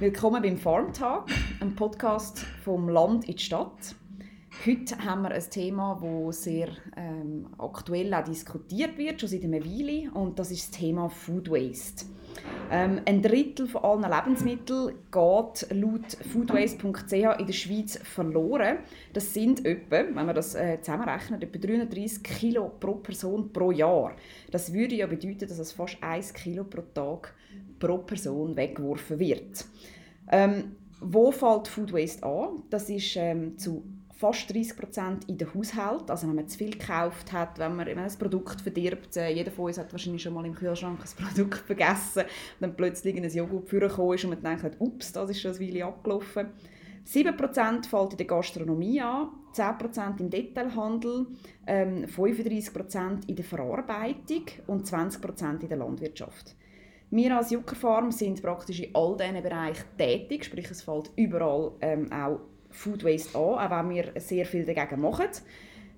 Willkommen beim Farm Talk, einem Podcast vom Land in die Stadt. Heute haben wir ein Thema, das sehr ähm, aktuell auch diskutiert wird, schon seit einer Weile, und das ist das Thema Food Waste. Ähm, ein Drittel von allen Lebensmitteln geht laut foodwaste.ch in der Schweiz verloren. Das sind etwa, wenn man das äh, zusammenrechnet, etwa 330 Kilo pro Person pro Jahr. Das würde ja bedeuten, dass es fast 1 Kilo pro Tag pro Person weggeworfen wird. Ähm, wo fällt Food Waste an? Das ist ähm, zu fast 30 Prozent in den Haushalt. Also wenn man zu viel gekauft hat, wenn man, wenn man ein Produkt verdirbt, äh, jeder von uns hat wahrscheinlich schon mal im Kühlschrank ein Produkt vergessen dann plötzlich ein Joghurt vorgekommen ist und man denkt, ups, das ist schon ein Weile abgelaufen. 7% fällt in der Gastronomie an, 10% im Detailhandel, ähm, 35% in der Verarbeitung und 20% in der Landwirtschaft. Wir als Juckerfarm sind praktisch in all diesen Bereichen tätig, sprich es fällt überall ähm, auch Food Waste an, auch wenn wir sehr viel dagegen machen.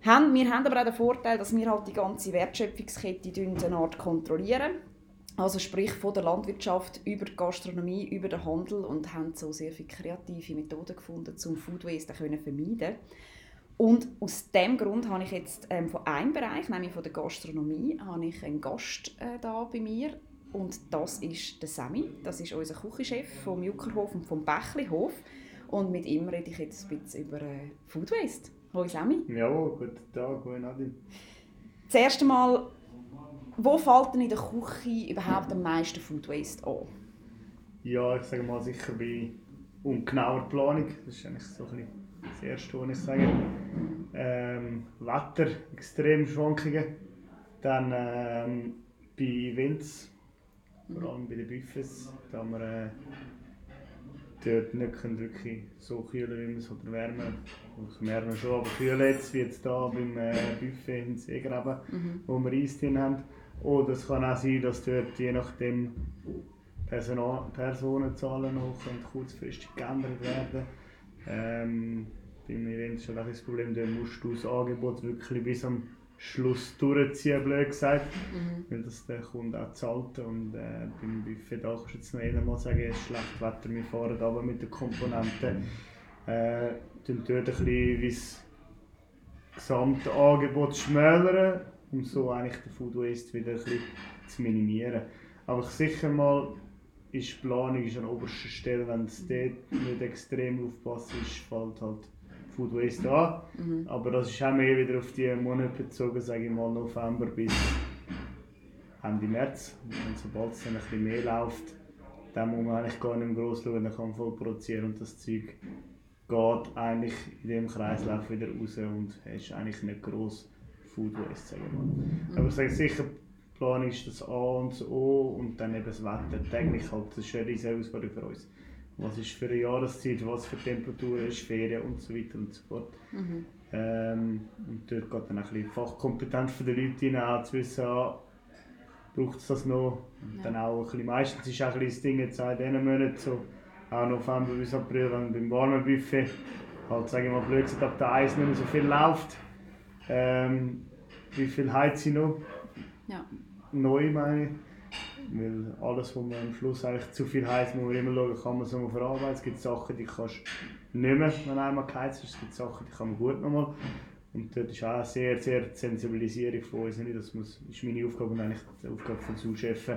Wir haben aber auch den Vorteil, dass wir halt die ganze Wertschöpfungskette eine Art kontrollieren. Also sprich von der Landwirtschaft über die Gastronomie, über den Handel und haben so sehr viele kreative Methoden gefunden, um Food Waste zu vermeiden. Und aus diesem Grund habe ich jetzt ähm, von einem Bereich, nämlich von der Gastronomie, habe ich einen Gast äh, da bei mir. Und das ist der Sami. Das ist unser Küchenchef vom Juckerhof und vom Bächlihof. Und mit ihm rede ich jetzt ein bisschen über äh, Food Waste. Hallo Sammy. Ja, guten Tag, hallo Nadine. Das erste Mal, wo fällt denn in der Küche überhaupt am meisten Food Waste an? Ja, ich sage mal sicher bei ungenauer Planung. Das ist eigentlich so ein das Erste, was ich sage. Ähm, Wetter, extreme Schwankungen. Dann ähm, bei Events, vor allem bei den Buffets, da haben wir äh, dort nicht wirklich so kühlen, wie man es oder wärmen Also wärmen schon, aber kühlen jetzt, wie jetzt hier beim äh, Buffet in Seegraben, mhm. wo wir Eis drin haben. Oder es kann auch sein, dass dort je nachdem Personal Personenzahlen noch kurzfristig geändert werden. Ähm, beim Event ist halt auch das Problem, da musst du das Angebot wirklich bis am Schluss durchziehen, blöd gesagt. Mhm. Weil das der Kunde auch zahlt. Und äh, beim Buffet da kannst du jetzt noch einmal sagen, es ist schlecht Wetter, wir fahren aber mit den Komponenten. Äh, dort ein bisschen das gesamte Angebot schmälern, um so eigentlich den Food Waste wieder ein bisschen zu minimieren. Aber sicher mal ist die Planung ist an oberster Stelle, wenn es dort nicht extrem aufpasst ist, fällt halt Food Waste an. Mhm. Aber das ist auch mehr wieder auf die Monate bezogen, sage ich mal November bis Ende März. Und sobald es dann ein bisschen mehr läuft, dann muss man eigentlich gar nicht mehr gross schauen, dann kann man voll produzieren und das Zeug geht eigentlich in dem Kreislauf wieder raus und ist eigentlich nicht gross Food Waste, sage ich mal. Mhm. Aber ich sage sicher, Planung ist das A und das O und dann eben das Wetter. Täglich halt, das ist eine riesige Herausforderung für uns was ist für eine Jahreszeit, was für Temperaturen ist, Ferien und so weiter und so fort. Mhm. Ähm, und dort geht dann auch ein bisschen Fachkompetenz von den Leuten hinein, zu wissen, ah, braucht es das noch. Und ja. dann auch ein bisschen, meistens ist auch ein bisschen das Ding jetzt in diesen Monaten, so auch November bis April, wenn beim warmen Buffet halt, sage ich mal, blöd gesagt, ab der Eis nicht mehr so viel läuft. Ähm, wie viel heizt sie noch? Ja. Neu meine ich. Weil alles, was man am Schluss eigentlich zu viel heizt, muss man immer schauen, kann man es nochmal verarbeiten. Es gibt Sachen, die kannst du nicht mehr, wenn einmal geheizt ist. Es gibt Sachen, die kann man gut nochmal. Und dort ist auch sehr, sehr die Sensibilisierung von uns. Das muss, ist meine Aufgabe und eigentlich die Aufgabe des Zuschefs,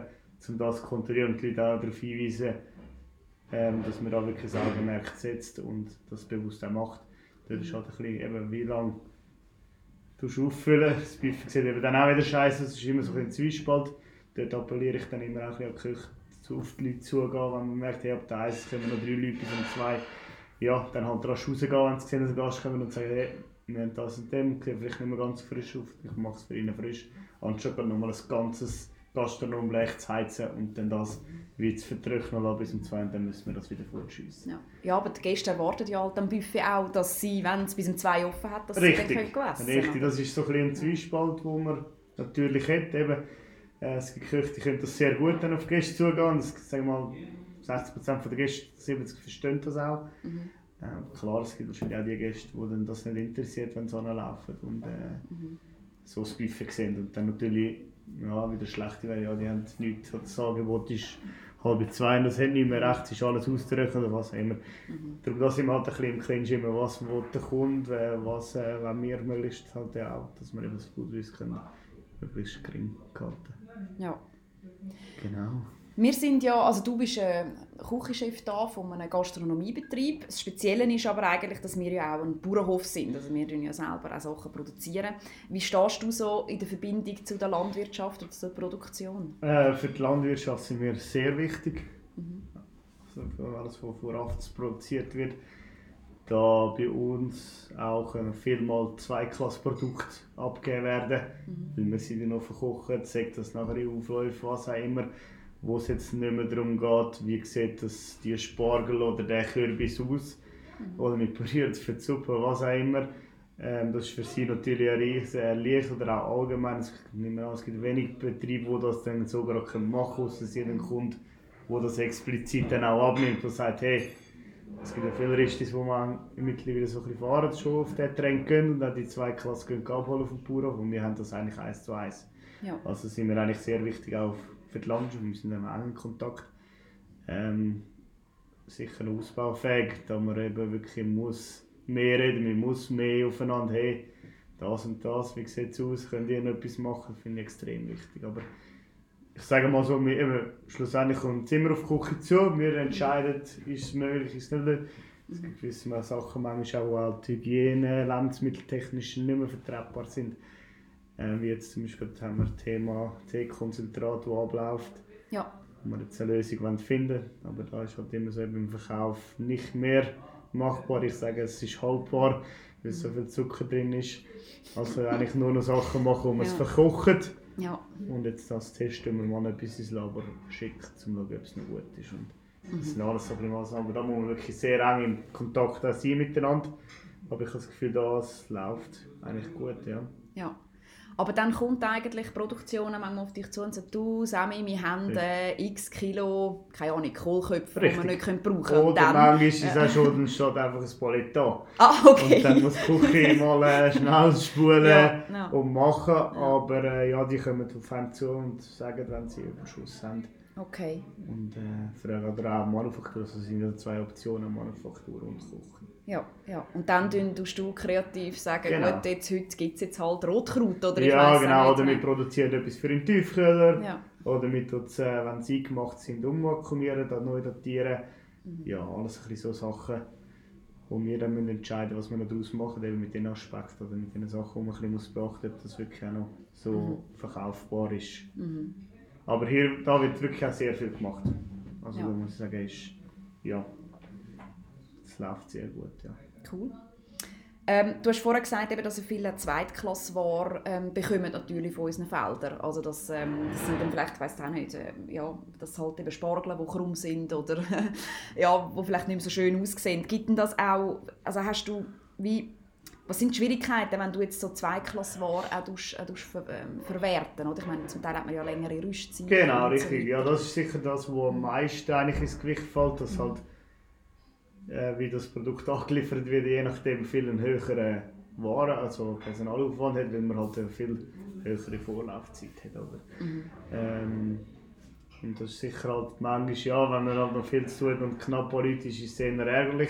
um das zu kontrollieren und die Leute auch darauf hinweisen, ähm, dass man da wirklich ein Augenmerk setzt und das bewusst auch macht. Dort ist halt ein bisschen, eben, wie lange du auffüllen. Das Buffet sieht eben dann auch wieder scheiße, es ist immer so ein Zwiespalt dort appelliere ich dann immer auch an die Küche, auf die Leute zugehen, wenn man merkt, hey, ab der 1 kommen noch drei Leute bis um 2. Ja, dann halt rasch rausgehen, wenn sie sehen, dass ein Gast kommt und sagen, hey, wir haben das und dem, vielleicht nicht mehr ganz frisch auf, ich mache es für ihn frisch, anstatt nochmal ein ganzes Gastronomblech zu heizen und dann das wie zu vertrocknen lassen bis um 2 und dann müssen wir das wieder fortschiessen. Ja. ja, aber die Gäste erwarten ja halt am Buffet auch, dass sie, wenn es bis um 2 offen hat, dass Richtig. sie dann können essen Richtig, das ist so ein, bisschen ein Zwiespalt, den man natürlich hat. Eben, äh, es gibt Köche, die können das sehr gut dann auf die Gäste zugehen. Das, sagen mal, 60% der Gäste, 70 verstehen das auch. Mhm. Äh, klar, es gibt wahrscheinlich auch die Gäste, die dann das nicht interessiert, wenn sie laufen und äh, mhm. so das Buffet sehen. Und dann natürlich ja, wieder schlechte wäre, ja, die haben nichts, das Angebot ist halb zwei, das hat nicht mehr recht, ist alles auszurechnen oder was immer. Mhm. Darum da sind wir halt ein bisschen im Clinch immer, was der Kunde, was äh, wenn wir möglichst halt auch, dass wir eben das Foodwiss können möglichst gering halten. Ja. Genau. Wir sind ja, also du bist ein Küchenchef da von einem Gastronomiebetrieb. Das Spezielle ist aber eigentlich, dass wir ja auch ein Bauernhof sind. Also wir produzieren ja selber auch Sachen. produzieren. Wie stehst du so in der Verbindung zu der Landwirtschaft oder zur Produktion? Äh, für die Landwirtschaft sind wir sehr wichtig. Mhm. Also für alles, was vorab produziert wird. Da bei uns auch äh, vielmal Zweiklassprodukte abgegeben werden, mhm. weil wir sie dann noch verkochen, sagt das nachher in Aufläufen, was auch immer wo es jetzt nicht mehr darum geht, wie sieht das die Spargel oder der Kürbis aus mhm. oder mit püriert für die Suppe, was auch immer. Ähm, das ist für sie natürlich ein riesen Licht oder auch allgemein. Es, es gibt wenig Betriebe, die das dann sogar machen können, außer sie einen Kunden, der das explizit dann auch abnimmt und sagt, hey, es gibt ja viele Ristis, wo man mittlerweile so ein bisschen fahren, schon auf den Trend gehen und dann die zwei Klassen abholen auf dem Bauernhof und wir haben das eigentlich eins zu eins. Ja. Also sind wir eigentlich sehr wichtig auf für die Landschaft, wir sind auch in Kontakt. Ähm, sicher ausbaufähig, da man eben wirklich muss mehr reden, man muss mehr aufeinander, hey, das und das, wie sieht es aus, könnt ihr noch etwas machen, finde ich extrem wichtig. Aber ich sage mal so, wir, eben, schlussendlich kommt immer auf die Küche zu, wir entscheiden, ist es möglich, ist es nicht. Es gibt gewisse Sachen, manchmal auch halt Hygiene, lebensmitteltechnisch nicht mehr vertretbar sind. Äh, wie jetzt zum Beispiel haben wir das Thema Teekonzentrat, das abläuft. Ja. Wo wir jetzt eine Lösung finden wollen. Aber da ist halt immer so im Verkauf nicht mehr machbar. Ich sage, es ist haltbar, weil so viel Zucker drin ist. Also eigentlich nur noch Sachen machen, wo man ja. es verkocht. Ja. Und jetzt das testen wir mal etwas ins Labor schicken, um zu schauen, ob es noch gut ist. Und mhm. das sind alles so. Aber da muss man wirklich sehr eng in Kontakt sein miteinander. Aber ich habe das Gefühl, das läuft eigentlich gut, ja. Ja. Aber dann kommt eigentlich die Produktion manchmal auf dich zu und sagt, du Sammy, wir haben äh, x Kilo, keine Ahnung, Kohlköpfe, die wir nicht können brauchen können. Oder dann, manchmal ist es auch schon, steht einfach ein da. Ah, okay. Und dann muss die Küche mal äh, schnell spulen ja, ja. und machen. Aber äh, ja, die kommen auf einen zu und sagen, wenn sie Überschuss haben. Okay. Und äh, fragen auch Manufaktur, also sind ja zwei Optionen, Manufaktur und Küche. Ja, ja. Und dann tust du kreativ sagen, genau. gut, jetzt, heute gibt es jetzt halt Rotkraut oder ich Ja, genau. Oder wir produzieren etwas für einen Tiefkühler. Ja. Oder wir tun es, äh, wenn sie gemacht sind, umvakuumieren, dann neu datieren. Mhm. Ja, alles ein so Sachen, wo wir dann müssen entscheiden was wir daraus machen, eben mit den Aspekten oder mit den Sachen, die man ein bisschen beachten muss, dass das wirklich auch noch so mhm. verkaufbar ist. Mhm. Aber hier da wird wirklich auch sehr viel gemacht. Also ja. da muss ich sagen, ist, ja, es läuft sehr gut, ja. Cool. Ähm, du hast vorhin gesagt, eben, dass viele Zweitklassware ähm, bekommen natürlich von unseren Feldern. Also das, ähm, das sind dann vielleicht, ich weiß auch nicht, äh, ja, das halt eben Spargel, die krumm sind oder ja, wo vielleicht nicht mehr so schön aussehen. Gibt denn das auch, also hast du, wie, was sind die Schwierigkeiten, wenn du jetzt so Zweitklassware auch, tust, auch tust ver, ähm, verwerten oder? Ich meine, zum Teil hat man ja längere Rüstzeit. Genau, richtig. So ja, das ist sicher das, was am meisten eigentlich ins Gewicht fällt, dass mhm. halt äh, wie das Produkt angeliefert wird, je nachdem viel einen höheren Waren, also Personalaufwand hat, weil man halt eine viel höhere Vorlaufzeit hat. Oder? Mhm. Ähm, und das ist sicher halt manchmal, ja, wenn man halt noch viel zu tun und knapp politisch ist, es eher ärgerlich.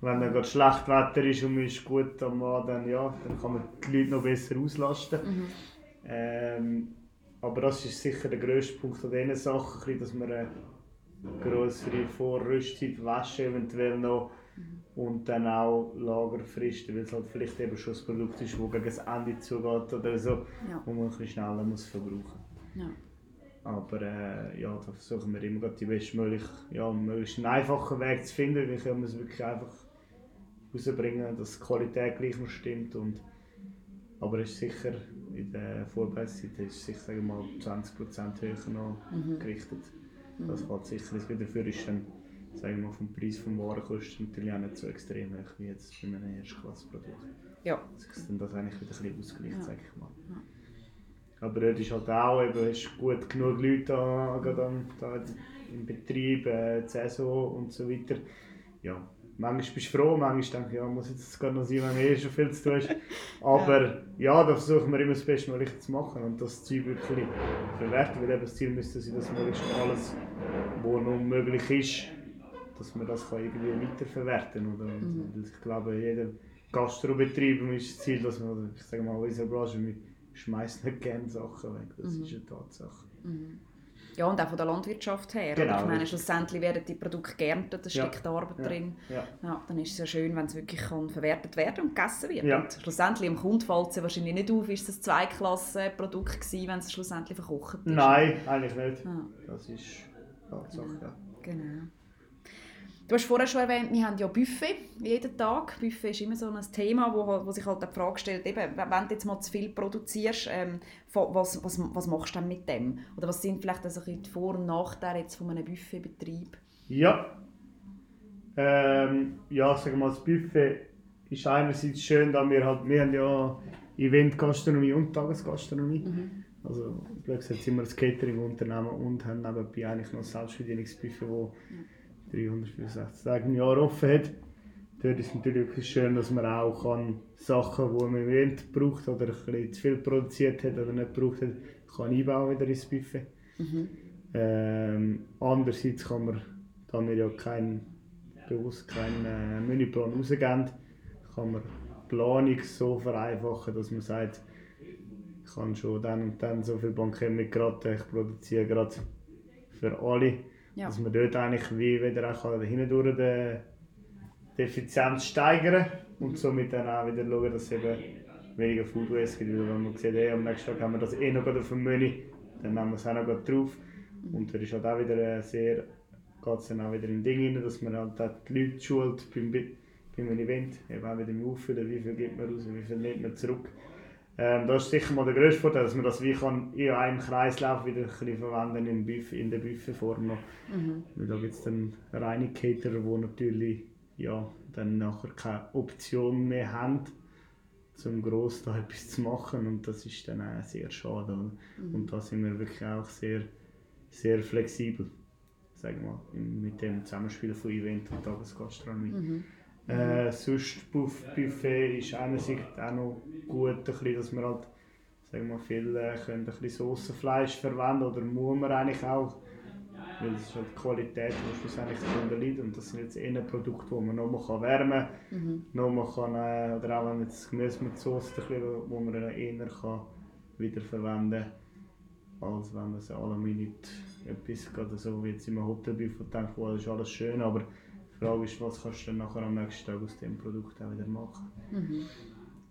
Wenn dann gerade schlecht Wetter ist und man ist gut am Mann, dann, ja, dann kann man die Leute noch besser auslasten. Mhm. Ähm, aber das ist sicher der grösste Punkt an diesen Sachen, dass man äh, größere Vorrüstzeit, Wäsche eventuell noch und dann auch Lagerfristen, weil es halt vielleicht eben schon ein Produkt ist, das gegen das Ende zugeht oder so, ja. wo man ein bisschen schneller muss verbrauchen ja. Aber äh, ja, da versuchen wir immer die bestmöglich, ja, möglichst einen einfachen Weg zu finden, wie können wir es wirklich einfach rausbringen, dass die Qualität gleich noch stimmt. Und, aber es ist sicher, in der Vorbereitungszeit ist es sicher sagen wir mal 20% höher noch mhm. gerichtet. Das fällt sicher nicht dafür ist dann, sagen wir mal, vom Preis des Warenkosten natürlich auch nicht so extrem hoch wie jetzt bei einem Erstklasseprodukt. Ja. Ist dann das eigentlich wieder ein bisschen ausgleicht, ja. sage ich mal. Aber dort ist halt auch, eben, hast gut genug Leute da, da, da im Betrieb, äh, die Saison und so weiter. ja, manchmal bist du froh, manchmal denke ich, ja, muss jetzt gar noch sein, wenn man eh schon viel zu tun ist. Aber ja, ja da versuchen wir immer das Bestmögliche zu machen und das Zeug wirklich verwerten, weil eben das Ziel müsste sein, dass möglichst alles, was noch möglich ist, dass man das kann irgendwie weiterverwerten kann. Mhm. Ich glaube, jeder Gastrobetrieb ist das Ziel, dass man, ich sage mal, unsere Branche, wir schmeißen nicht gerne Sachen weg, das mhm. ist eine Tatsache. Mhm. Ja, und auch von der Landwirtschaft her. Genau, ich meine, schlussendlich werden die Produkte geerntet, da ja. steckt Arbeit ja. drin. Ja. ja. dann ist es ja schön, wenn es wirklich kann verwertet werden und gegessen wird. Ja. Und schlussendlich im Kunden fällt es wahrscheinlich nicht auf, ist es ein Zweiklassen-Produkt gewesen, wenn es schlussendlich verkocht ist. Nein, eigentlich nicht. Das ist Tatsache, ja. Genau. Du hast vorher schon erwähnt, wir haben ja Buffet jeden Tag. Buffet ist immer so ein Thema, wo, wo sich halt die Frage stellt, eben, wenn du jetzt mal zu viel produzierst, ähm, was, was, was machst du dann mit dem? Oder was sind vielleicht also die Vor- und Nachteile jetzt von einem Buffetbetrieb? Ja, ähm, ja, sagen wir mal, das Buffet ist einerseits schön, da wir halt, wir haben ja Eventgastronomie und Tagesgastronomie. Mhm. Also, blöd gesagt, sind wir ein Catering-Unternehmen und haben nebenbei eigentlich noch ein Selbstbedienungsbuffet, wo mhm 365 Tage im Jahr offen hat. Dort ist es natürlich schön, dass man auch kann Sachen, die man im Event braucht oder ein bisschen zu viel produziert hat oder nicht braucht hat, kann einbauen wieder ins Buffet. Mhm. Ähm, andererseits kann man, da wir ja keinen bewusst keinen äh, Menüplan rausgeben, kann man die Planung so vereinfachen, dass man sagt, ich kann schon dann und dann so viel Bankett mit gerade, ich produziere gerade für alle ja. Dass man dort eigentlich wie wieder auch hindurch die, die Effizienz steigern und somit dann auch wieder schauen, dass es eben weniger Food Waste gibt. Weil wenn man sieht, hey, am nächsten Tag haben wir das eh noch auf dem Menü, dann nehmen wir es auch noch drauf. Und da ist halt auch wieder sehr, geht es dann auch wieder in Dinge rein, dass man halt auch die Leute schult beim, beim Event, eben auch wieder im Auffüllen, wie viel gibt man raus, wie viel nimmt man zurück. Ähm, das ist sicher mal der grösste Vorteil, dass man das wie kann in einem Kreislauf wieder ein bisschen verwenden in, in der Buffetform noch. Mhm. Weil da gibt es dann reine Caterer, die natürlich ja, dann nachher keine Option mehr haben, zum gross da etwas zu machen und das ist dann auch sehr schade. Mhm. Und da sind wir wirklich auch sehr, sehr flexibel, sagen wir, mit dem Zusammenspiel von Event und Tagesgastronomie. Mhm. Äh, sonst Buffet ist einerseits auch noch gut, bisschen, dass wir halt, sagen wir, viel äh, können ein bisschen Soßenfleisch verwenden oder muss man eigentlich auch, weil das ist halt die Qualität, die schlussendlich darunter liegt und das sind jetzt eher Produkte, die man noch mal wärmen kann, mhm. noch mal kann, äh, oder auch wenn jetzt Gemüse mit Soße, wo man eher kann wiederverwenden kann, als wenn man es alle Minute etwas, gerade so wie jetzt im Hotelbuffet denkt, wo ist alles schön, aber die Frage ist, was kannst du dann nachher am nächsten Tag aus dem Produkt auch wieder machen. Mhm.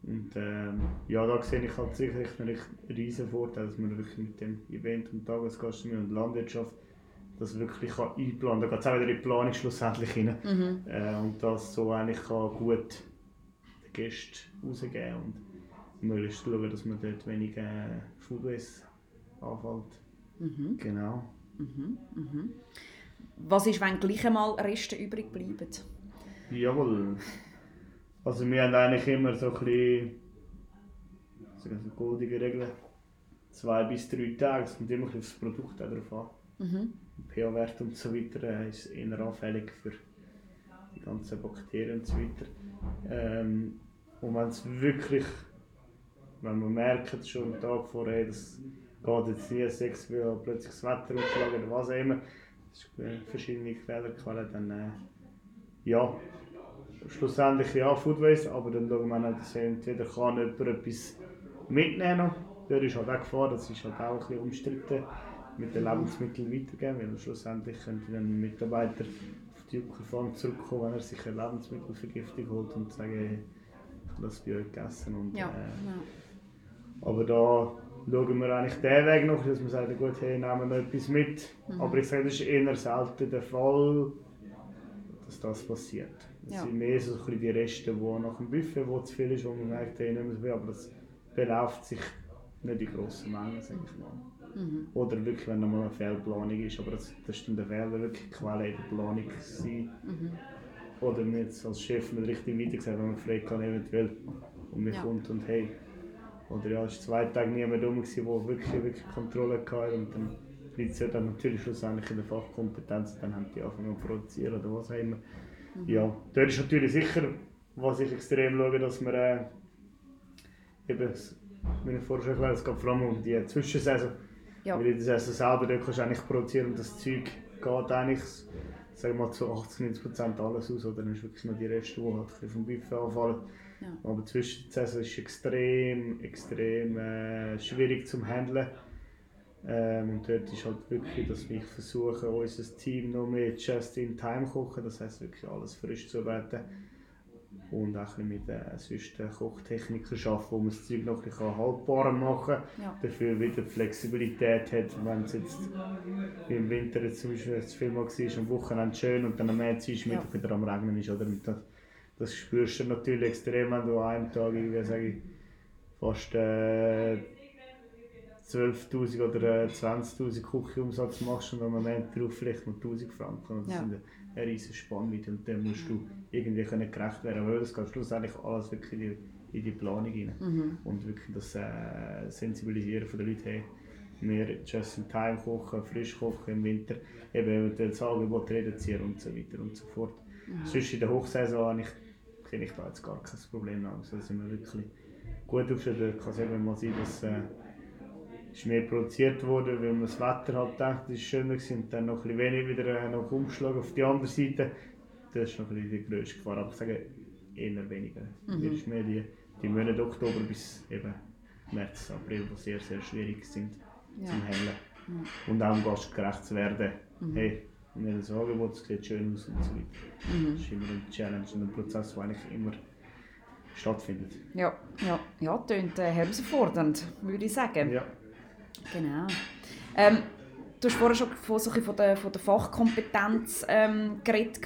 Und ähm, ja, da sehe ich halt sicherlich einen riesen Vorteil, dass man wirklich mit dem Event und Tagesgastronomie und Landwirtschaft das wirklich kann einplanen kann. Da geht es auch wieder in die Planung schlussendlich rein. Mhm. Äh, und das so eigentlich kann gut den Gästen rausgeben und möglichst schauen, dass man dort weniger äh, Food Waste anfällt. Mhm. Genau. Mhm. Was ist, wenn gleich einmal Reste übrig bleiben? Jawohl. Also wir haben eigentlich immer so ein bisschen, so goldige Regel, zwei bis drei Tage. Es kommt immer auf das Produkt drauf an. Mhm. pH-Wert und so weiter äh, ist eher anfällig für die ganzen Bakterien und so weiter. Ähm, und wenn es wirklich, wenn man merkt schon einen Tag vorher, das geht jetzt nie sechs, weil plötzlich das Wetter aufschlagen oder was auch immer, verschiedene Quellen, dann äh, ja, schlussendlich ja Food Waste, aber dann schauen wir dass entweder kann jemand etwas mitnehmen. Der ist halt auch Gefahr, das ist halt auch ein bisschen umstritten, mit den Lebensmitteln weitergeben, weil schlussendlich könnte dann ein Mitarbeiter auf die Uckerfarm zurückkommen, wenn er sich eine Lebensmittelvergiftung holt und sagen, hey, ich habe das bei euch gegessen. Und, ja, äh, ja. Aber da schauen wir eigentlich den Weg noch, dass wir sagen, gut, hey, nehmen wir etwas mit. Mhm. Aber ich sage, das ist eher selten der Fall, dass das passiert. Es ja. sind mehr so ein die Reste, die nach dem Buffet, wo zu viel ist, wo man merkt, hey, so viel, aber das beläuft sich nicht in grossen Mengen, sage ich mal. Mhm. Oder wirklich, wenn nochmal eine Fehlplanung ist, aber das, das ist dann der Fehler wirklich Quelle in der Planung sein. Mhm. Oder jetzt als Chef nicht richtig weitergesagt, wenn man fragt kann, eventuell und mir ja. kommt und hey, oder ja, es war zwei Tage niemand rum, der wirklich, wirklich Kontrolle hatte. Und dann liegt es ja dann natürlich schlussendlich in der Fachkompetenz. Dann haben die angefangen zu produzieren oder was auch immer. Mhm. Ja, dort ist natürlich sicher, was ich extrem schaue, dass wir äh, eben, wie ich vorher schon erklärt es geht vor allem um die Zwischensaison. Ja. Weil in der Saison selber dort kannst du eigentlich produzieren und das Zeug geht eigentlich sagen wir mal zu 80, 90 Prozent alles aus. Oder dann ist wirklich noch die Reste, die halt vom Buffet anfallen. Ja. Aber die Zwischensaison ist extrem, extrem äh, schwierig zu handeln. Ähm, und dort ist halt wirklich, dass wir versuchen, unser Team noch mehr just in time kochen. Das heisst wirklich alles frisch zu arbeiten und auch ein mit äh, sonst Kochtechnikern arbeiten, wo man das Zeug noch ein bisschen haltbarer machen kann. Ja. Dafür wieder Flexibilität hat, wenn es jetzt im Winter jetzt zum Beispiel zu viel mal war, am Wochenende schön und dann am März ist ja. wieder am Regnen ist. Oder? Das, das spürst du natürlich extrem, wenn du an einem Tag irgendwie, sage ich, fast äh, 12'000 oder äh, 20'000 Küchenumsatz machst und am Moment drauf vielleicht noch 1000 Franken. Das ja. sind eine riesige Spannweite und dann musst du irgendwie können gerecht werden, weil das geht schlussendlich alles wirklich in die, in die Planung rein. Mhm. Und wirklich das äh, Sensibilisieren der Leute, hey, wir just in time kochen, frisch kochen im Winter, eben eventuell das Angebot reduzieren und so weiter und so fort. Mhm. Sonst in der Hochsaison ich, sehe ich da jetzt gar kein Problem. Also da sind wir wirklich gut aufgestellt. Es kann eben mal sein, dass äh, ist mehr produziert wurde, weil man das Wetter halt denkt, es ist schöner war und dann noch ein bisschen weniger wieder äh, noch umgeschlagen auf die andere Seite. Das ist noch ein bisschen die grösste Gefahr, aber ich sage eher weniger. Mhm. ist mehr die, die Monate Oktober bis eben März, April, die sehr, sehr schwierig sind ja. zum Handeln. Mhm. Und auch um Gast gerecht zu werden. Mhm. Hey, ein Angebot, es sieht schön aus und so weiter. Mhm. Das ist immer eine Challenge und ein Prozess, der eigentlich immer stattfindet. Ja, ja, ja klingt äh, herausfordernd, würde ich sagen. Ja. Genau. Ähm, du hast vorhin schon von, so von, der, von der Fachkompetenz ähm, geredet.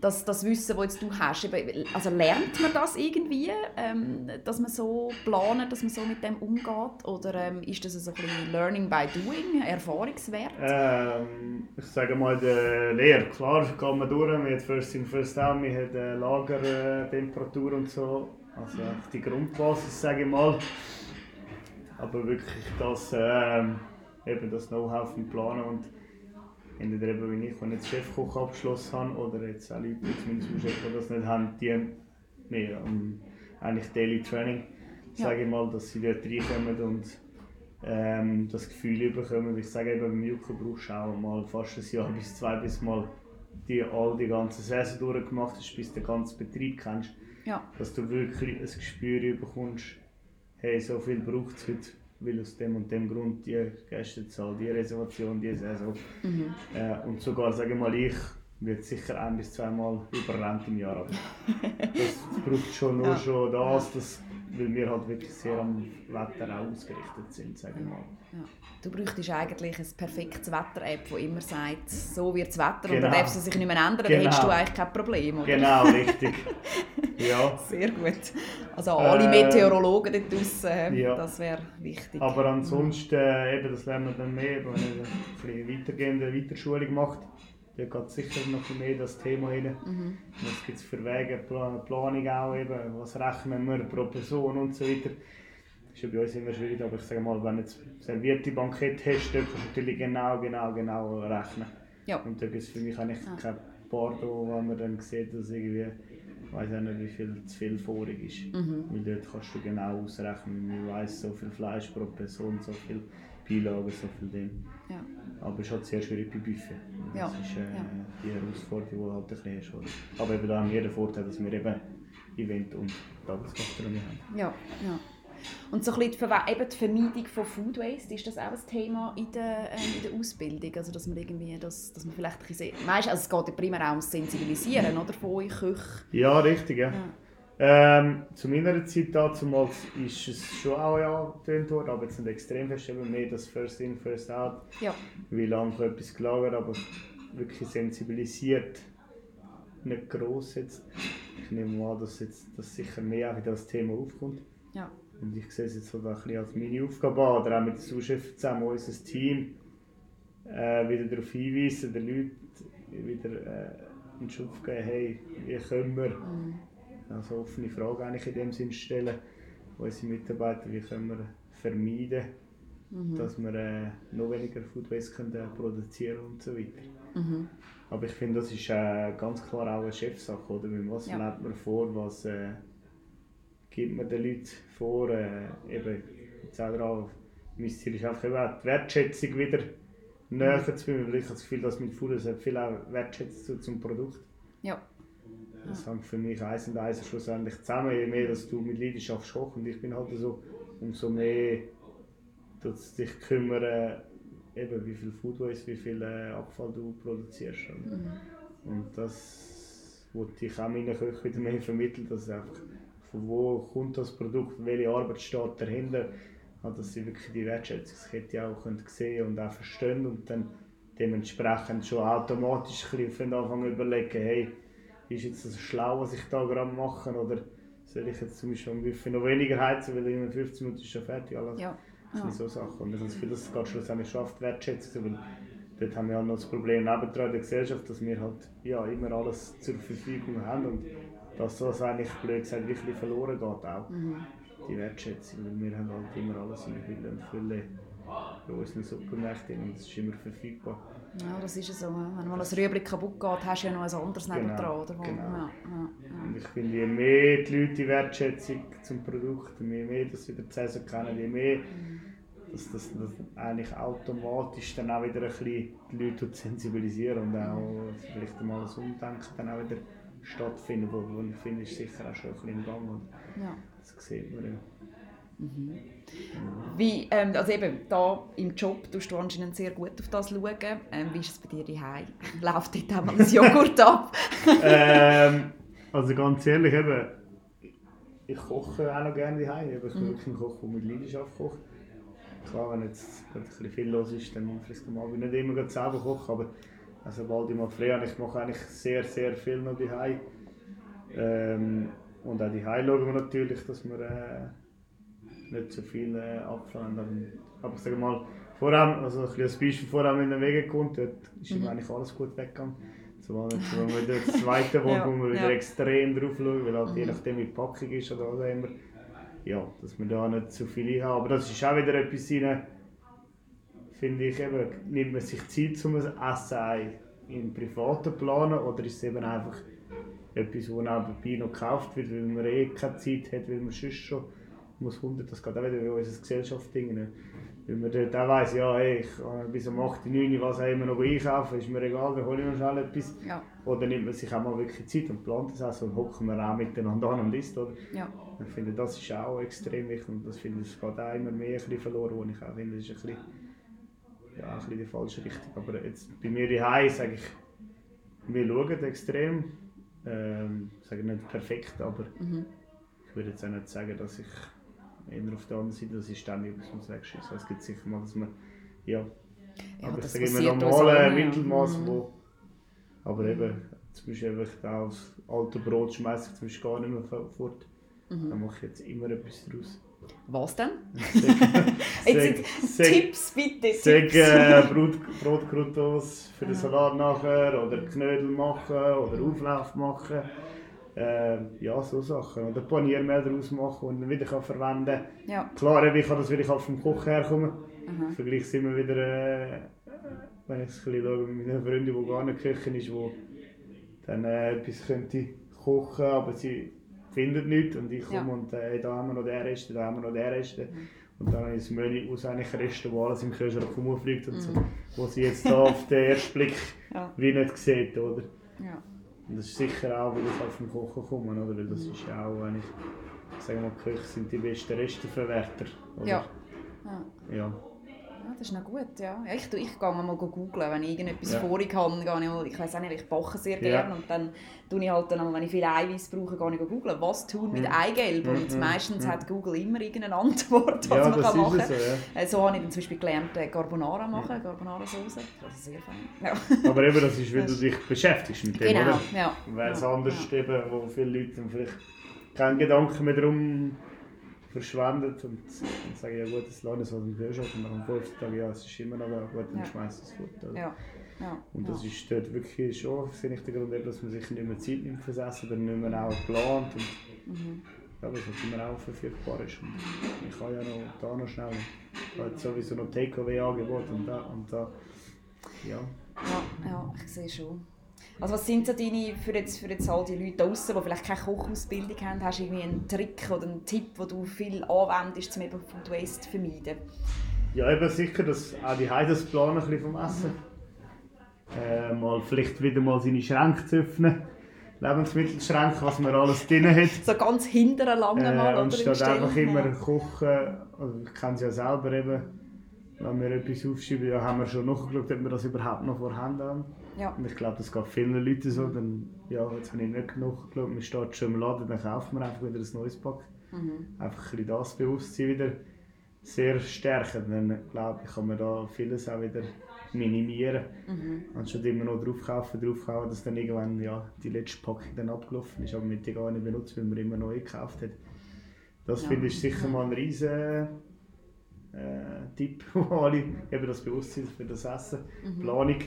Das, das Wissen, das jetzt du hast. Also lernt man das irgendwie, ähm, dass man so planen, dass man so mit dem umgeht? Oder ähm, ist das so ein bisschen Learning by Doing, Erfahrungswert? Ähm, ich sage mal, der Lehre. Klar, geht man durch. Man hat First in, First out, man hat äh, Lagertemperatur und so. Also die Grundbasis, sage ich mal aber wirklich das, ähm, eben das Know-how vom Planen und entweder eben wie ich, die jetzt Chefkoch abgeschlossen habe oder jetzt auch Leute, zumindest im Chef, die das nicht haben, die mehr um, eigentlich Daily Training, ja. sage ich mal, dass sie dort reinkommen und ähm, das Gefühl bekommen. Ich sage eben, beim Milko brauchst du auch mal fast ein Jahr bis zwei, bis mal die, all die ganze Saison durchgemacht hast, bis du den ganzen Betrieb kennst. Ja. Dass du wirklich ein Gespür bekommst, hey, so viel braucht es heute, weil aus dem und dem Grund die Gästezahl, die Reservation, die Saison. Mhm. Äh, und sogar, sage ich mal, ich wird sicher ein bis zweimal überrennt im Jahr. Aber das braucht schon nur ja. schon das, dass, weil wir halt wirklich sehr am Wetter auch ausgerichtet sind, sage ich mal. Ja. Du bräuchtest eigentlich ein perfektes Wetter-App, die immer sagt, so wird das Wetter genau. und dann darf es sich nicht mehr ändern, genau. dann hättest du genau. eigentlich kein Problem, oder? Genau, richtig. ja. Sehr gut. Also alle äh, Meteorologen dort draussen, ja. das wäre wichtig. Aber ansonsten, äh, eben, das lernen wir dann mehr, wenn man eine weitergehende Weiterschulung macht. Da geht sicher noch mehr das Thema rein. Mhm. Was gibt es für Wege, Planung auch eben, was rechnen wir pro Person und so weiter ist ja bei uns immer schwierig, aber ich sage mal, wenn du jetzt servierte Bankett hast, dann kannst du natürlich genau, genau, genau rechnen. Ja. Und da gibt es für mich eigentlich ah. kein Bardo, wo man dann sieht, dass irgendwie, ich weiß auch nicht, wie viel zu viel vorig ist. Mhm. Weil dort kannst du genau ausrechnen, man weiß so viel Fleisch pro Person, so viel Beilagen, so viel Ding. Ja. Aber es ist halt sehr schwierig bei Buffet. Das ja. ist äh, ja. die Herausforderung, die du halt ein bisschen hast. Aber eben da haben wir den Vorteil, dass wir eben Event und Tagesgastronomie haben. Ja, ja. Und so ein bisschen die, eben die Vermeidung von Food Waste, ist das auch ein Thema in der, ähm, in der Ausbildung? Also, dass man irgendwie, dass, dass man vielleicht ein bisschen, weißt, also es geht ja primär auch ums Sensibilisieren oder, von euch Köchen. Ja, richtig, ja. ja. Ähm, zu meiner Zeit damals ist es schon auch ja getönt worden, aber jetzt nicht extrem fest, eben mehr das First In, First Out. Ja. Wie lange etwas gelagert, aber wirklich sensibilisiert. Nicht gross jetzt. Ich nehme mal an, dass jetzt dass sicher mehr auch das Thema aufkommt. Und ich sehe es jetzt so ein bisschen als meine Aufgabe an, oder auch mit den Zuschriften zusammen, unser Team, äh, wieder darauf hinweisen, den Leuten wieder äh, einen Schub geben, hey, wie können wir, mhm. also offene Fragen eigentlich in dem Sinne stellen, unsere Mitarbeiter, wie können wir vermeiden, mhm. dass wir äh, noch weniger Food Waste können, äh, produzieren und so weiter. Mhm. Aber ich finde, das ist äh, ganz klar auch eine Chefsache, oder? Was ja. lebt man vor, was äh, gibt man den Leuten vor? Äh, eben, jetzt auch mein Ziel ist einfach die Wertschätzung wieder näher zu bringen. Ich habe das Gefühl, dass mit Food viel auch Wertschätzung zum Produkt. Ja. Das hängt für mich eins und eins schlussendlich zusammen. Je mehr dass du mit Leidenschaft kochst und ich bin halt so, umso mehr dass dich kümmern, eben wie viel Food Waste, wie viel äh, Abfall du produzierst. Mhm. Und das wollte ich auch meinen Köchen wieder mehr vermitteln, dass einfach von wo kommt das Produkt, welche Arbeit steht dahinter, dass sie wirklich die Wertschätzungskette auch können sehen und auch verstehen und dann dementsprechend schon automatisch ein bisschen anfangen überlegen, hey, ist jetzt das schlau, was ich da gerade mache oder soll ich jetzt zum Beispiel am Buffet noch weniger heizen, weil in 15 Minuten ist schon fertig alles. Ja. Das sind so Sachen. Und ich habe das Gefühl, das geht schlussendlich schafft Wertschätzung, weil dort haben wir ja noch das Problem nebendran in der Gesellschaft, dass wir halt ja, immer alles zur Verfügung haben und dass das eigentlich blöd gesagt wirklich verloren geht auch. Mhm. Die Wertschätzung, weil wir haben halt immer alles in Hülle und Fülle bei unseren Supermärkten und es ist immer verfügbar. Ja, das ist so. Wenn mal ein Rüebli kaputt geht, hast du ja noch ein anderes genau, nebendran. Oder? Genau. Ja, ja, ja. Und ich finde, je mehr die Leute die Wertschätzung zum Produkt, je mehr dass sie die Saison kennen, je mehr dass das, das eigentlich automatisch dann auch wieder ein bisschen die Leute sensibilisieren und auch vielleicht mal ein Umdenken dann auch wieder stattfindet, wo, wo ich finde, ist sicher auch schon ein bisschen im Gang. Und ja. Das sieht man ja. Mhm. Wie, ähm, also eben, da im Job tust du anscheinend sehr gut auf das schauen. Ähm, wie ist es bei dir daheim? Läuft dort auch mal ein Joghurt ab? ähm, also ganz ehrlich, eben, ich koche auch noch gerne daheim. Ich bin mhm. wirklich ein Koch, der mit Leidenschaft kocht. Klar, wenn jetzt ein bisschen viel los ist, dann vielleicht am Abend nicht immer selber kochen, aber also bald ich mal frei habe, ich mache eigentlich sehr, sehr viel noch daheim. Ähm, und auch daheim schauen wir natürlich, dass wir äh, nicht so viel äh, abfallen. Aber ich sage mal, vor allem, also ein bisschen Beispiel, vor allem in den Wege kommt, dort ist mhm. eigentlich alles gut weggegangen. Zumal jetzt, wenn wir wieder das zweite Wohn, ja, wo wir wieder ja. extrem drauf schauen, weil halt mhm. je nachdem wie die Packung ist oder was immer, ja, dass wir da nicht zu viel haben. Aber das ist auch wieder etwas rein, finde ich eben, nimmt man sich Zeit um ein Essen im privaten Planen oder ist es eben einfach etwas, das nebenbei noch gekauft wird, weil man eh keine Zeit hat, weil man sonst schon muss 100, das geht auch wieder in unser Gesellschaftsding. Ne? Weil man dort auch weiss, ja, hey, ich kann bis um 8, 9, was auch immer noch einkaufen, ist mir egal, dann hole ich noch schnell etwas. Ja. Oder nimmt man sich auch mal wirklich Zeit und plant das auch so und hocken wir auch miteinander an und isst, oder? Ja. Ich finde, das ist auch extrem wichtig und das finde ich, geht auch immer mehr ein bisschen verloren, wo ich auch finde, das ist ein bisschen, ja, ein bisschen die falsche Richtung. Aber jetzt bei mir daheim sage ich, wir schauen extrem, ähm, sage nicht perfekt, aber mhm. ich würde jetzt auch nicht sagen, dass ich eher auf der anderen Seite, das ist ständig etwas ums Wegschießen. Es gibt sicher mal, dass man, ja, ja aber ich sage immer normale Mittelmaß, mhm. wo, aber eben, zum Beispiel einfach das alte Brot schmeiße ich zum Beispiel gar nicht mehr fort. Mhm. Dann mache ich jetzt immer etwas daraus. Was denn? jetzt sag, Tipps bitte. Sag äh, Brot, Brotkrutos für den Salat nachher oder Knödel machen oder Auflauf machen. Äh, ja, so Sachen. Oder Paniermehl daraus machen und dann wieder kann verwenden. Ja. Klar, ich kann das wieder vom Kochen herkommen. Mhm. Vergleich sind wir wieder, äh, wenn ich es ein bisschen schaue, mit meinen Freunden, die gar nicht kochen ist, wo dann äh, etwas könnte kochen, aber sie findet nichts und ich komme ja. und äh, da haben wir noch den Rest, da haben wir noch den Rest. Mhm. Und dann ist das Menü aus eigentlich Resten, wo alles im Kühlschrank rumfliegt und mhm. so, wo sie jetzt da auf den ersten Blick ja. wie nicht sieht, oder? Ja. Und das ist sicher auch, weil ich auf dem Kochen komme, oder? Weil das ist ja auch, wenn ich, sagen wir mal, Köche sind die besten Resteverwerter, oder? Ja. ja. Ja, das ist noch gut, ja. ja ich, ich gehe mal googeln, wenn ich irgendetwas ja. vorig habe, gehe ich mal, ich weiß auch nicht, ich backe sehr gerne ja. und dann tue ich halt dann, wenn ich viel Eiweiß brauche, gehe ich googeln, was tun mit mhm. Eigelb und mhm. meistens mhm. hat Google immer irgendeine Antwort, was ja, man kann machen kann. So, ja. Äh, so habe ich dann zum Beispiel gelernt, äh, Carbonara machen, ja. Carbonara-Sauce, das ist sehr fein. Aber eben, das ist, wenn du dich beschäftigst mit dem, genau. oder? Ja. Weil es anders eben, wo viele Leute vielleicht keinen Gedanken mehr darum verschwendet und dann sage ich, ja gut, das lasse ich so im Kühlschrank und nach dem fünften Tag, ja, es ist immer noch gut, dann ja. schmeiße ich es fort. Ja. Ja. Und das ist dort wirklich schon, finde ich, der Grund, dass man sich nicht mehr Zeit nimmt fürs Essen, dann nicht mehr auch plant und mhm. ja, was halt immer auch verfügbar ist. Und ich kann ja noch da noch schnell, ich habe sowieso noch Takeaway-Angebot und da, und da, ja. Ja, ja, ich sehe schon. Also was sind so deine, für jetzt, für jetzt all die Leute draußen, die vielleicht keine Kochausbildung haben, hast du irgendwie einen Trick oder einen Tipp, den du viel anwendest, um eben Food Waste zu vermeiden? Ja, eben sicher, dass auch die Heide planen ein bisschen vom Essen. Äh, mal vielleicht wieder mal seine Schränke zu öffnen. Lebensmittelschränke, was man alles drin hat. So ganz hinter langen äh, mal, und oder? statt einfach immer kochen, also ich kenne es ja selber eben, wenn wir etwas aufschreiben, ja, haben wir schon nachgeschaut, ob wir das überhaupt noch vorhanden haben. Ja. Und ich glaube, das geht vielen Leuten so. Dann, ja, jetzt habe ich nicht genug geschaut, man steht schon im Laden, dann kauft man einfach wieder ein neues Pack. Mhm. Einfach ein bisschen das Bewusstsein wieder sehr stärken. Dann glaube ich, kann man da vieles auch wieder minimieren. Mhm. Anstatt immer noch draufkaufen, draufkaufen, dass dann irgendwann ja, die letzte Packung dann abgelaufen ist, aber man die gar nicht benutzt, weil man immer neu gekauft hat. Das Ja. finde ich sicher mal ein riesen äh, Tipp, wo alle eben das Bewusstsein für das Essen, Mhm. Planung,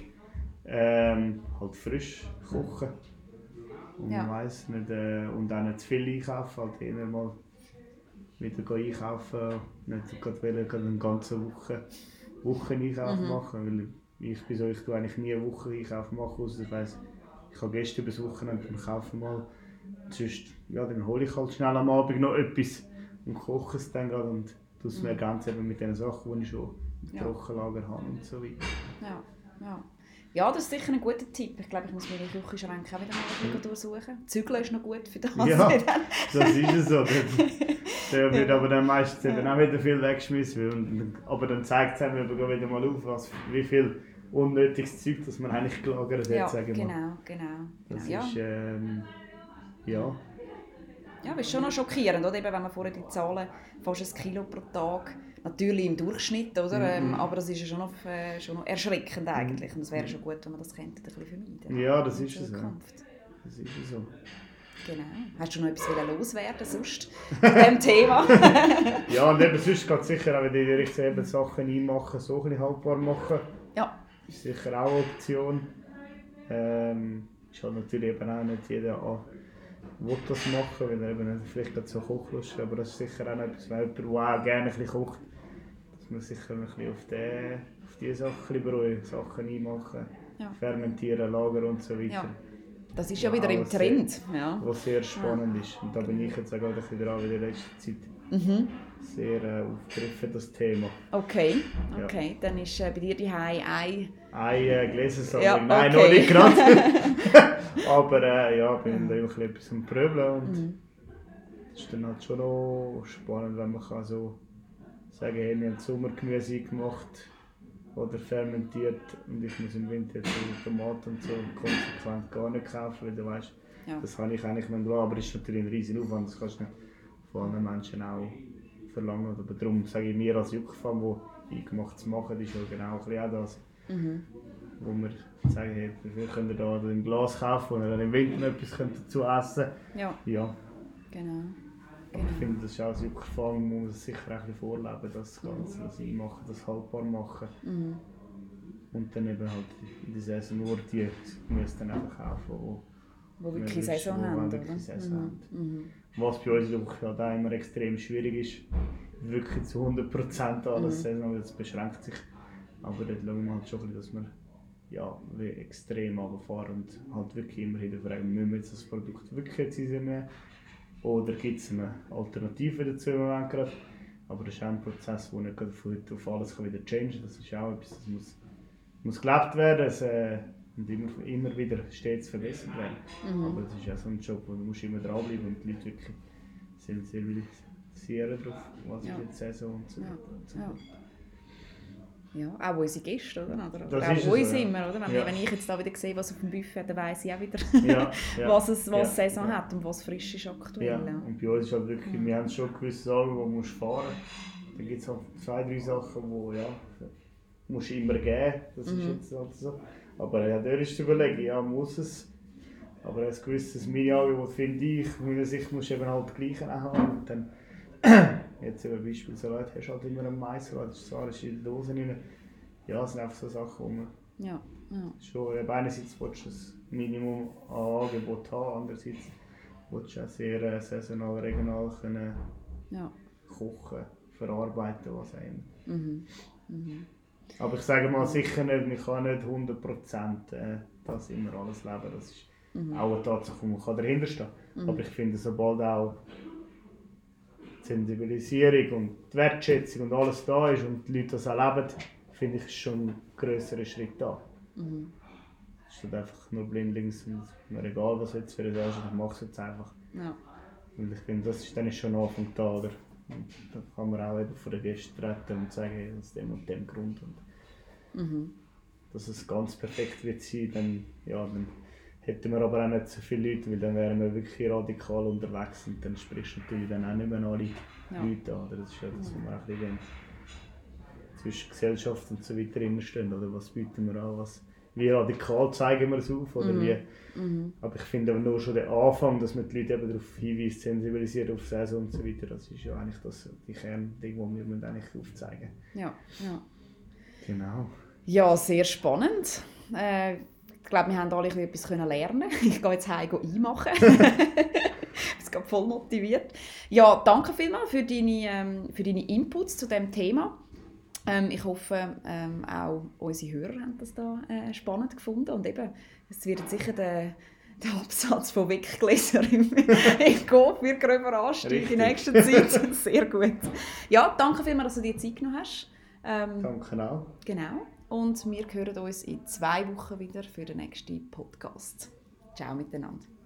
ähm, halt frisch kochen. Und Ja. man weiss nicht, äh, und auch nicht zu viel einkaufen, halt eher mal wieder einkaufen, nicht gerade wollen, gerade eine ganze Woche, Woche Einkauf Mhm. machen, weil ich bin so, ich tue eigentlich nie eine Woche Einkauf machen, außer ich weiss, ich habe gestern bis Wochenende und kaufe mal, sonst, ja, dann hole ich halt schnell am Abend noch etwas und koche es dann gerade und tue es mir ergänzen eben mit den Sachen, die ich schon im Ja. Trockenlager habe und so weiter. Ja, ja. Ja, das ist sicher ein guter Tipp. Ich glaube, ich muss meine Küchenschränke auch wieder mal bisschen durchsuchen. Zügeln ist noch gut für das. Ja. Das ist es so. Da wird aber dann meistens eben auch wieder viel weggeschmissen. Aber dann zeigt es einem eben wieder mal auf, was, wie viel unnötiges Zeug das man eigentlich gelagert hat, ja, sagen wir. genau, genau. Das genau. Ja. ist, ähm, ja. Ja, das ist schon noch schockierend, oder? Eben, wenn man vorher die Zahlen, fast ein Kilo pro Tag, natürlich im Durchschnitt, oder? Mhm. Ähm, aber das ist ja schon noch, äh, schon noch erschreckend eigentlich. Und es wäre schon gut, wenn man das könnte, ein bisschen vermeiden Ja, das ist es. Zukunft. Das ist so. Genau. Hast du noch etwas loswerden sonst zu diesem Thema? Ja, und eben sonst geht es sicher auch in die Richtung eben Sachen einmachen, so ein bisschen haltbar machen. ja. ist sicher auch eine Option. Ähm, ist halt natürlich eben auch nicht jeder an, will das machen, weil er eben vielleicht gerade so Kochlust aber das ist sicher auch noch etwas, wenn jemand, der auch gerne ein bisschen kocht, dass man sicher ein bisschen auf, die, auf diese Sachen beruhigt, Sachen einmachen, Ja. fermentieren, lagern und so weiter. Ja. Das ist ja Ja, wieder im aber sehr- Trend. Ja. Was sehr spannend ist. Und da bin ich jetzt auch gerade ein bisschen dran, in der letzten Zeit Mhm. Sehr äh, aufgegriffen, das Thema. Okay, Ja. okay. Dann ist äh, bei dir die ein Ein äh, Gläsersammlung, Ja, nein, okay. noch nicht gerade. Aber äh, ja, bin da immer ein bisschen am Pröbeln und Mhm. das ist dann halt schon noch spannend, wenn man kann so sagen hey, wir haben Sommergemüse gemacht oder fermentiert und ich muss im Winter jetzt so Tomaten und so konsequent gar nicht kaufen, weil du weißt, Ja. das kann ich eigentlich nicht aber es ist natürlich ein riesen Aufwand, das kannst du nicht von anderen Menschen auch verlangen. Aber darum sage ich mir als Juckfan, wo eingemacht zu machen, ist ja genau auch das Mhm. wo wir sagen, hey, wir können da ein Glas kaufen dann im Winter etwas dazu essen Ja, Ja, genau. ich genau. finde, das ist auch Erfahrung, man muss es sicher auch ein vorleben, das Ganze, das einmachen, das haltbar machen. Mhm. Und dann eben halt in der Saison nur die Gemüse dann einfach kaufen, wo, Wo wirklich Saison haben, wirklich oder? Saison haben. Was bei uns halt auch immer extrem schwierig ist, wirklich zu 100% alles Mhm. Saison, das beschränkt sich. Aber dort schauen wir halt schon, bisschen, dass wir ja, wie extrem runterfahren und halt wirklich immer wieder fragen, müssen wir jetzt das Produkt wirklich jetzt nehmen oder gibt es eine Alternative dazu im Moment gerade. Aber das ist auch ein Prozess, der nicht von heute auf alles wieder changen kann. Das ist auch etwas, das muss, muss gelebt werden es, äh, und immer, immer wieder stets verbessert werden. Mhm. Aber das ist ja so ein Job, wo du musst immer dranbleiben und die Leute wirklich sensibilisieren darauf, was Ja. ist jetzt Saison und so weiter. und so ja. Ja, auch unsere Gäste, oder? oder, Das ist auch es uns so, ja. immer, oder? Wenn, Ja. wenn ich jetzt da wieder sehe, was auf dem Buffet, dann weiss ich auch wieder, Ja, was es was Saison hat und was frisch ist aktuell. Und bei uns ist halt wirklich, wir haben schon gewisse Sachen, die musst fahren musst. Dann gibt es halt zwei, drei Sachen, die ja, musst du immer geben. Das ist Mhm. jetzt halt so. Aber ja, da ist zu überlegen, ja, muss es. Aber ein gewisses Mini-Angebot finde ich, aus meiner Sicht musst du eben halt auch haben. Und dann, jetzt eben Beispiel Salat, hast du halt immer einen Maissalat, das ist zwar in die Dose rein. Ja, das sind einfach so Sachen, wo man Ja, ja. schon, eben einerseits willst du das Minimum an Angebot haben, andererseits willst du auch sehr äh, saisonal, regional können Ja. kochen, verarbeiten, was auch immer. Mhm. Mhm. Aber ich sage mal sicher nicht, man kann nicht 100% äh, das immer alles leben. Das ist Mhm. auch eine Tatsache, wo man kann dahinter stehen kann. Aber ich finde, sobald auch die Sensibilisierung und die Wertschätzung und alles da ist und die Leute das auch leben, finde ich, ist schon ein grösserer Schritt da. Mhm. Es ist nicht einfach nur blindlings und mir egal, was jetzt für ein ist, ich mache es jetzt einfach. Ja. Und ich finde, das ist dann ist schon ein Anfang da, oder? Und da kann man auch eben vor den Gästen treten und sagen, hey, aus dem und dem Grund. Und Mhm. dass es ganz perfekt wird sein, dann, ja, dann hätten wir aber auch nicht so viele Leute, weil dann wären wir wirklich radikal unterwegs und dann sprichst du natürlich dann auch nicht mehr alle Ja. Leute an. Oder? Das ist ja das, was wir auch ein bisschen zwischen Gesellschaft und so weiter immer stehen. Oder was bieten wir an, was, wie radikal zeigen wir es auf? Oder Mhm. wie, Mhm. aber ich finde aber nur schon der Anfang, dass man die Leute eben darauf hinweist, sensibilisiert auf Saison und so weiter, das ist ja eigentlich das, die Kernding, die wir eigentlich aufzeigen Ja. Ja. Genau. Ja, sehr spannend. Äh, ich glaube, wir haben alle etwas können lernen. Ich gehe jetzt heim einmachen. ich bin voll motiviert. Ja, danke vielmals für deine, ähm, für deine Inputs zu dem Thema. Ähm, ich hoffe, ähm, auch unsere Hörer haben das da äh, spannend gefunden. Und eben, es wird sicher der, der Absatz von Weggläser im, im Go für gröber Anstieg in nächster Zeit. Sehr gut. Ja, danke vielmals, dass du dir Zeit genommen hast. Ähm, Danke auch. Genau. Und wir hören uns in zwei Wochen wieder für den nächsten Podcast. Ciao miteinander.